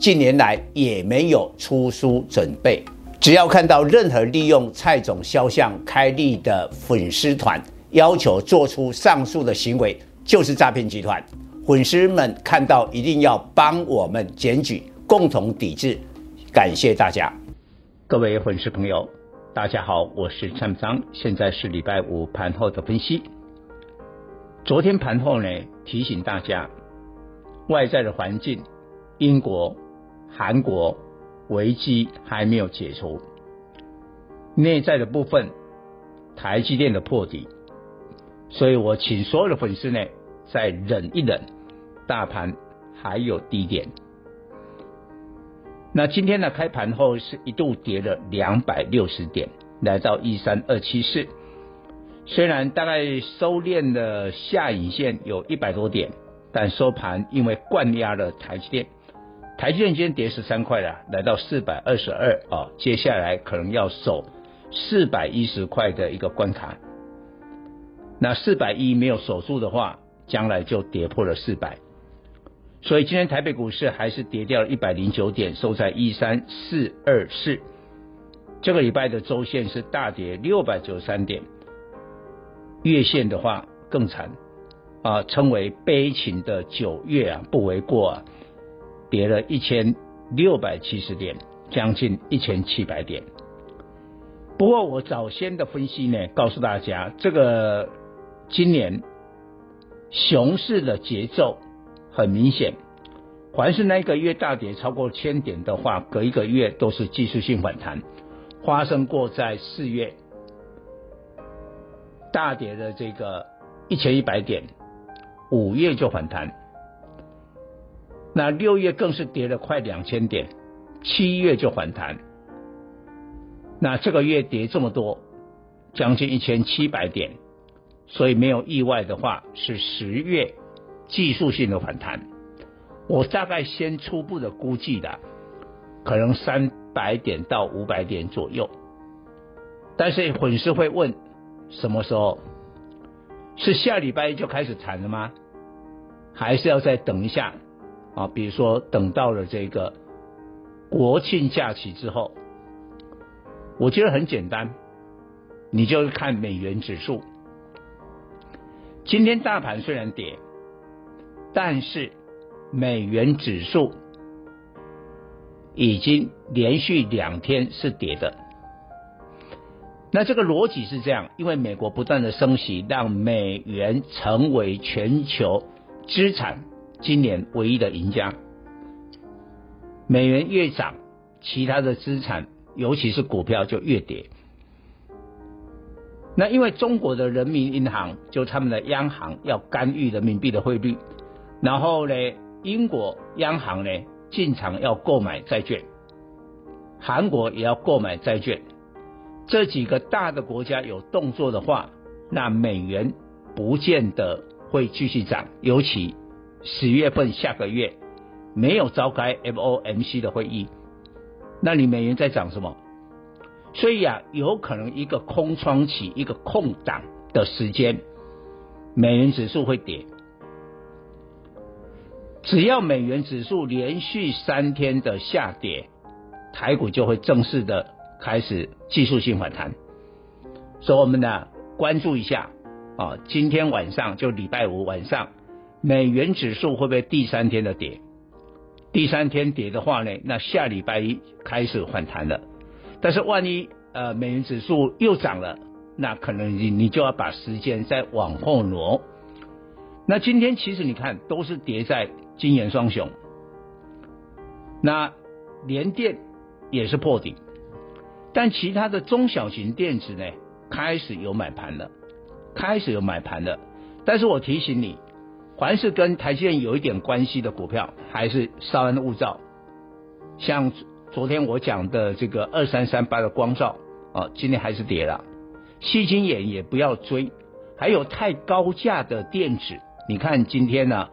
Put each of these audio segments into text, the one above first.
近年来也没有出书准备。只要看到任何利用蔡总肖像开立的粉丝团，要求做出上述的行为，就是诈骗集团。粉丝们看到一定要帮我们检举，共同抵制。感谢大家，各位粉丝朋友。大家好，我是蔡章，现在是礼拜五盘后的分析。昨天盘后呢，提醒大家，外在的环境，英国、韩国危机还没有解除，内在的部分，台积电的破底，所以我请所有的粉丝呢，再忍一忍，大盘还有低点。那今天呢，开盘后是一度跌了两百六十点，来到一三二七四。虽然大概收敛了下影线有一百多点，但收盘因为灌压了台积电，台积电今天跌十三块了，来到四百二十二啊，接下来可能要守四百一十块的一个关卡。那四百一没有守住的话，将来就跌破了四百。所以今天台北股市还是跌掉了一百零九点，收在一三四二四。这个礼拜的周线是大跌六百九十三点，月线的话更惨啊，称为悲情的九月啊，不为过啊，跌了一千六百七十点，将近一千七百点。不过我早先的分析呢，告诉大家，这个今年熊市的节奏。很明显，凡是那个月大跌超过千点的话，隔一个月都是技术性反弹。发生过在四月大跌的这个一千一百点，五月就反弹。那六月更是跌了快两千点，七月就反弹。那这个月跌这么多，将近一千七百点，所以没有意外的话是十月。技术性的反弹，我大概先初步的估计的，可能三百点到五百点左右。但是粉丝会问，什么时候？是下礼拜就开始谈了吗？还是要再等一下？啊，比如说等到了这个国庆假期之后，我觉得很简单，你就看美元指数。今天大盘虽然跌。但是美元指数已经连续两天是跌的，那这个逻辑是这样，因为美国不断的升息，让美元成为全球资产今年唯一的赢家。美元越涨，其他的资产，尤其是股票就越跌。那因为中国的人民银行就他们的央行要干预人民币的汇率。然后呢，英国央行呢进场要购买债券，韩国也要购买债券，这几个大的国家有动作的话，那美元不见得会继续涨。尤其十月份下个月没有召开 FOMC 的会议，那你美元在涨什么？所以啊，有可能一个空窗期，一个空档的时间，美元指数会跌。只要美元指数连续三天的下跌，台股就会正式的开始技术性反弹。所以我们呢关注一下啊，今天晚上就礼拜五晚上，美元指数会不会第三天的跌？第三天跌的话呢，那下礼拜一开始反弹了。但是万一呃美元指数又涨了，那可能你你就要把时间再往后挪。那今天其实你看都是跌在。金元双雄，那联电也是破底，但其他的中小型电子呢，开始有买盘了，开始有买盘了。但是我提醒你，凡是跟台积电有一点关系的股票，还是稍安勿躁，像昨天我讲的这个二三三八的光罩啊，今天还是跌了。矽晶圆也不要追，还有太高价的电子，你看今天呢，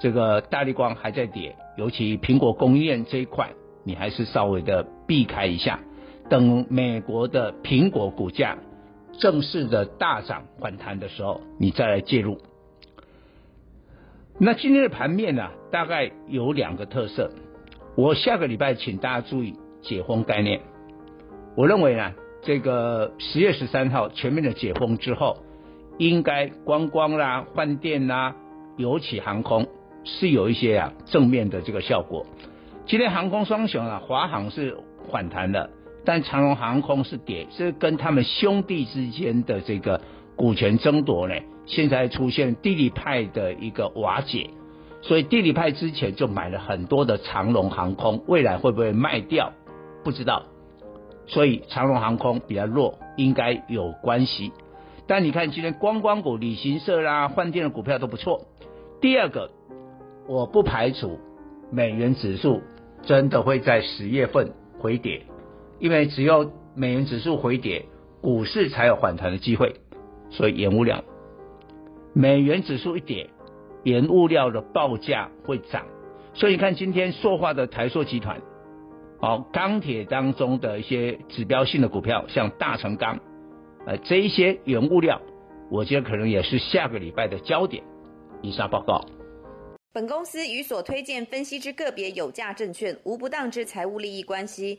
这个大立光还在跌，尤其苹果供应链这一块，你还是稍微的避开一下，等美国的苹果股价正式的大涨反弹的时候，你再来介入。那今天的盘面呢，大概有两个特色。我下个礼拜请大家注意解封概念。我认为呢，这个十月十三号全面的解封之后，应该观光啦、饭店啦、尤其航空是有一些啊正面的这个效果。今天航空双雄啊，华航是反弹的，但长荣航空是跌，是跟他们兄弟之间的这个股权争夺呢。现在出现地理派的一个瓦解，所以地理派之前就买了很多的长龙航空，未来会不会卖掉？不知道。所以长龙航空比较弱，应该有关系。但你看今天观光股、旅行社啦、饭店的股票都不错。第二个，我不排除美元指数真的会在十月份回跌，因为只有美元指数回跌，股市才有反弹的机会。所以原物料。美元指数一跌，原物料的报价会涨，所以你看今天塑化的台塑集团，哦，钢铁当中的一些指标性的股票，像大成钢，呃，这一些原物料，我觉得可能也是下个礼拜的焦点。以上报告。本公司与所推荐分析之个别有价证券无不当之财务利益关系。